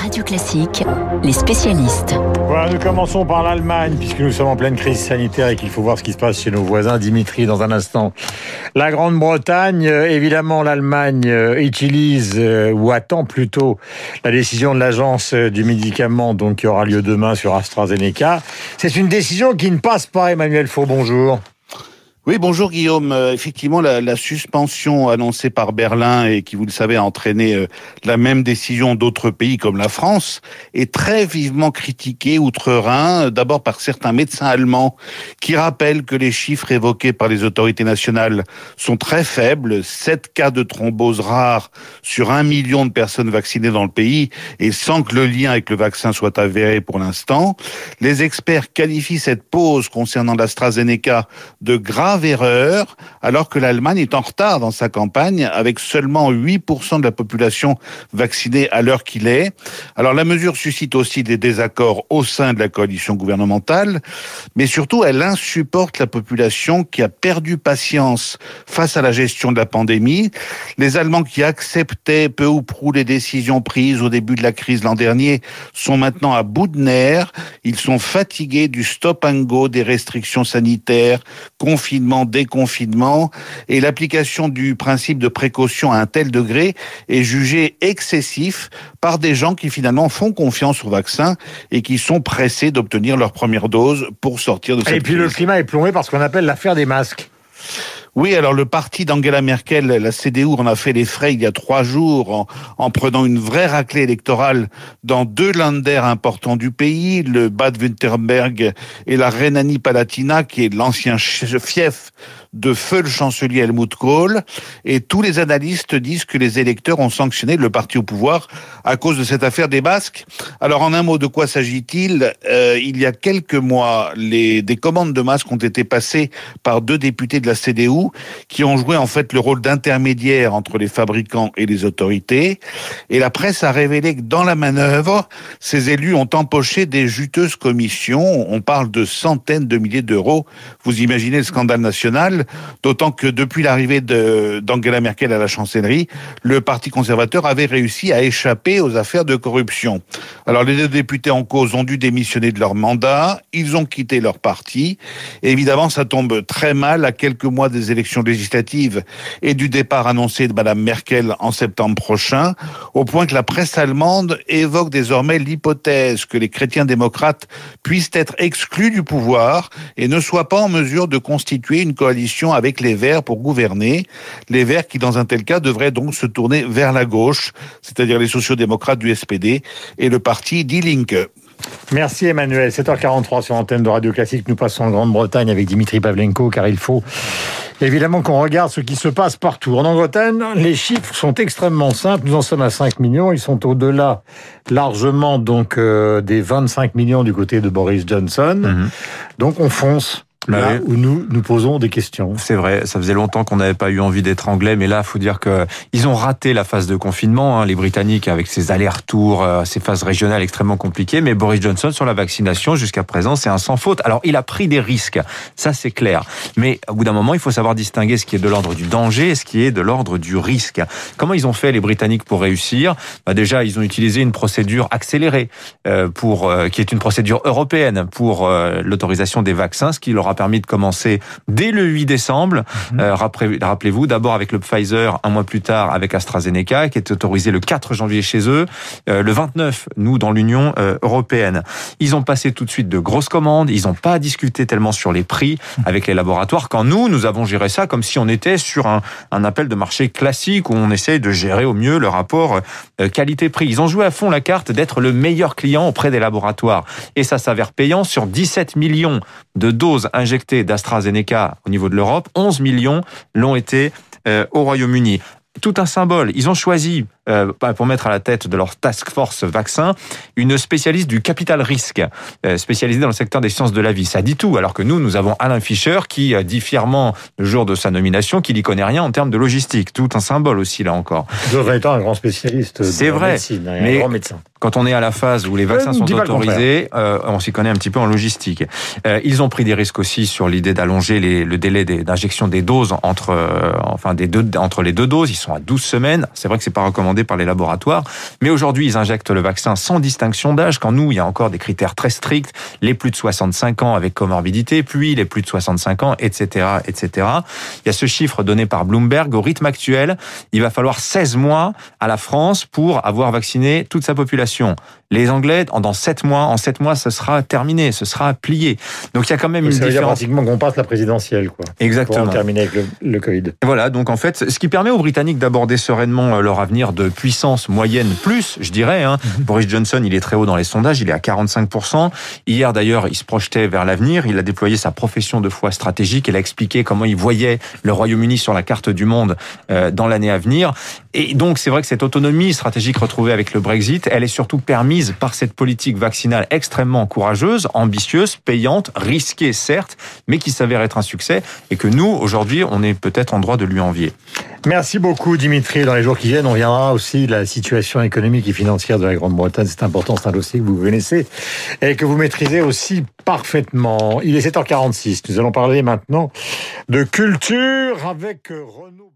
Radio Classique, les spécialistes. Voilà, nous commençons par l'Allemagne, puisque nous sommes en pleine crise sanitaire et qu'il faut voir ce qui se passe chez nos voisins. Dimitri, dans un instant. La Grande-Bretagne, euh, évidemment, l'Allemagne euh, utilise, euh, ou attend plutôt, la décision de l'agence du médicament, donc qui aura lieu demain sur AstraZeneca. C'est une décision qui ne passe pas, Emmanuel Faux, bonjour. Oui, bonjour Guillaume. Euh, effectivement, la, suspension annoncée par Berlin et qui, vous le savez, a entraîné euh, la même décision d'autres pays comme la France est très vivement critiquée outre-Rhin, d'abord par certains médecins allemands qui rappellent que les chiffres évoqués par les autorités nationales sont très faibles, 7 cas de thrombose rares sur un million de personnes vaccinées dans le pays et sans que le lien avec le vaccin soit avéré pour l'instant. Les experts qualifient cette pause concernant l'AstraZeneca de grave erreur, alors que l'Allemagne est en retard dans sa campagne, avec seulement 8% de la population vaccinée à l'heure qu'il est. Alors la mesure suscite aussi des désaccords au sein de la coalition gouvernementale, mais surtout elle insupporte la population qui a perdu patience face à la gestion de la pandémie. Les Allemands qui acceptaient peu ou prou les décisions prises au début de la crise l'an dernier sont maintenant à bout de nerfs. Ils sont fatigués du stop and go des restrictions sanitaires, confinements déconfinement, et l'application du principe de précaution à un tel degré est jugée excessif par des gens qui finalement font confiance au vaccin et qui sont pressés d'obtenir leur première dose pour sortir de cette Et puis le climat est plombé par ce qu'on appelle l'affaire des masques. Oui, alors le parti d'Angela Merkel, la CDU, en a fait les frais il y a trois jours en, en prenant une vraie raclée électorale dans deux landers importants du pays, le Bad-Württemberg et la Rhénanie-Palatinat, qui est l'ancien fief de feu le chancelier Helmut Kohl. Et tous les analystes disent que les électeurs ont sanctionné le parti au pouvoir à cause de cette affaire des Basques. Alors en un mot, de quoi s'agit-il? Euh, Il y a quelques mois, les, des commandes de masques ont été passées par deux députés de la CDU qui ont joué en fait le rôle d'intermédiaire entre les fabricants et les autorités. Et la presse a révélé que dans la manœuvre, ces élus ont empoché des juteuses commissions. On parle de centaines de milliers d'euros. Vous imaginez le scandale national, d'autant que depuis l'arrivée d'Angela Merkel à la chancellerie, le Parti conservateur avait réussi à échapper aux affaires de corruption. Alors les deux députés en cause ont dû démissionner de leur mandat, ils ont quitté leur parti. Évidemment, ça tombe très mal à quelques mois des élections législatives et du départ annoncé de Madame Merkel en septembre prochain, au point que la presse allemande évoque désormais l'hypothèse que les chrétiens démocrates puissent être exclus du pouvoir et ne soient pas en mesure de constituer une coalition avec les Verts pour gouverner. Les Verts qui, dans un tel cas, devraient donc se tourner vers la gauche, c'est-à-dire les sociaux-démocrates du SPD et le parti Die Linke. Merci Emmanuel. 7h43 sur l'antenne de Radio Classique. Nous passons en Grande-Bretagne avec Dimitri Pavlenko car il faut évidemment qu'on regarde ce qui se passe partout. En Angleterre, les chiffres sont extrêmement simples. Nous en sommes à 5 millions. Ils sont au-delà largement donc euh, des 25 millions du côté de Boris Johnson. Mhm. Donc on fonce. Là où nous nous posons des questions. C'est vrai, ça faisait longtemps qu'on n'avait pas eu envie d'être anglais, mais là, faut dire que ils ont raté la phase de confinement, hein, les Britanniques, avec ces allers-retours, euh, ces phases régionales extrêmement compliquées. Mais Boris Johnson sur la vaccination, jusqu'à présent, c'est un sans faute. Alors, il a pris des risques, ça c'est clair. Mais au bout d'un moment, il faut savoir distinguer ce qui est de l'ordre du danger et ce qui est de l'ordre du risque. Comment ils ont fait les Britanniques pour réussir? Bah Déjà, ils ont utilisé une procédure accélérée euh, pour euh, qui est une procédure européenne pour l'autorisation des vaccins, ce qui leur a permis de commencer dès le 8 décembre. Mhm. Euh, rappelez-vous, d'abord avec le Pfizer, un mois plus tard avec AstraZeneca, qui est autorisé le 4 janvier chez eux, euh, le 29, nous, dans l'Union euh, européenne. Ils ont passé tout de suite de grosses commandes, ils n'ont pas discuté tellement sur les prix avec les laboratoires, quand nous, nous avons géré ça comme si on était sur un, un appel de marché classique où on essaye de gérer au mieux le rapport qualité-prix. Ils ont joué à fond la carte d'être le meilleur client auprès des laboratoires. Et ça s'avère payant sur 17 millions de doses injectées d'AstraZeneca au niveau de l'Europe. 11 millions l'ont été euh, au Royaume-Uni tout un symbole. Ils ont choisi, euh, pour mettre à la tête de leur task force vaccin, une spécialiste du capital risque, euh, spécialisée dans le secteur des sciences de la vie. Ça dit tout, alors que nous, nous avons Alain Fischer qui dit fièrement, le jour de sa nomination, qu'il n'y connaît rien en termes de logistique. Tout un symbole aussi, là encore. Il devrait être un grand spécialiste C'est vrai, médecine, un grand médecin quand on est à la phase où les vaccins sont autorisés, euh, on s'y connaît un petit peu en logistique. Euh, ils ont pris des risques aussi sur l'idée d'allonger le délai d'injection des doses entre, euh, enfin des deux, entre les deux doses. Ils sont à 12 semaines. C'est vrai que c'est pas recommandé commandé par les laboratoires. Mais aujourd'hui, ils injectent le vaccin sans distinction d'âge, quand nous, il y a encore des critères très stricts, les plus de 65 ans avec comorbidité, puis les plus de 65 ans, etc., etc. Il y a ce chiffre donné par Bloomberg. Au rythme actuel, il va falloir 16 mois à la France pour avoir vacciné toute sa population. Les Anglais, dans 7 mois, en 7 mois, ce sera terminé, ce sera plié. Donc il y a quand même une ça veut dire pratiquement qu'on passe la présidentielle, quoi. Exactement. Pour en terminer avec le, le Covid. Voilà, donc en fait, ce qui permet aux Britanniques d'aborder sereinement euh, leur avenir de puissance moyenne plus, je dirais. Hein. Boris Johnson, il est très haut dans les sondages, il est à 45%. Hier d'ailleurs, il se projetait vers l'avenir, il a déployé sa profession de foi stratégique, il a expliqué comment il voyait le Royaume-Uni sur la carte du monde euh, dans l'année à venir. Et donc c'est vrai que cette autonomie stratégique retrouvée avec le Brexit, elle est surtout permise par cette politique vaccinale extrêmement courageuse, ambitieuse, payante, risquée certes, mais qui s'avère être un succès et que nous, aujourd'hui, on est peut-être en droit de lui envier. Merci beaucoup, Dimitri. Dans les jours qui viennent, on viendra aussi la situation économique et financière de la Grande-Bretagne. C'est important, c'est un dossier que vous connaissez et que vous maîtrisez aussi parfaitement. Il est 7h46. Nous allons parler maintenant de culture avec Renaud.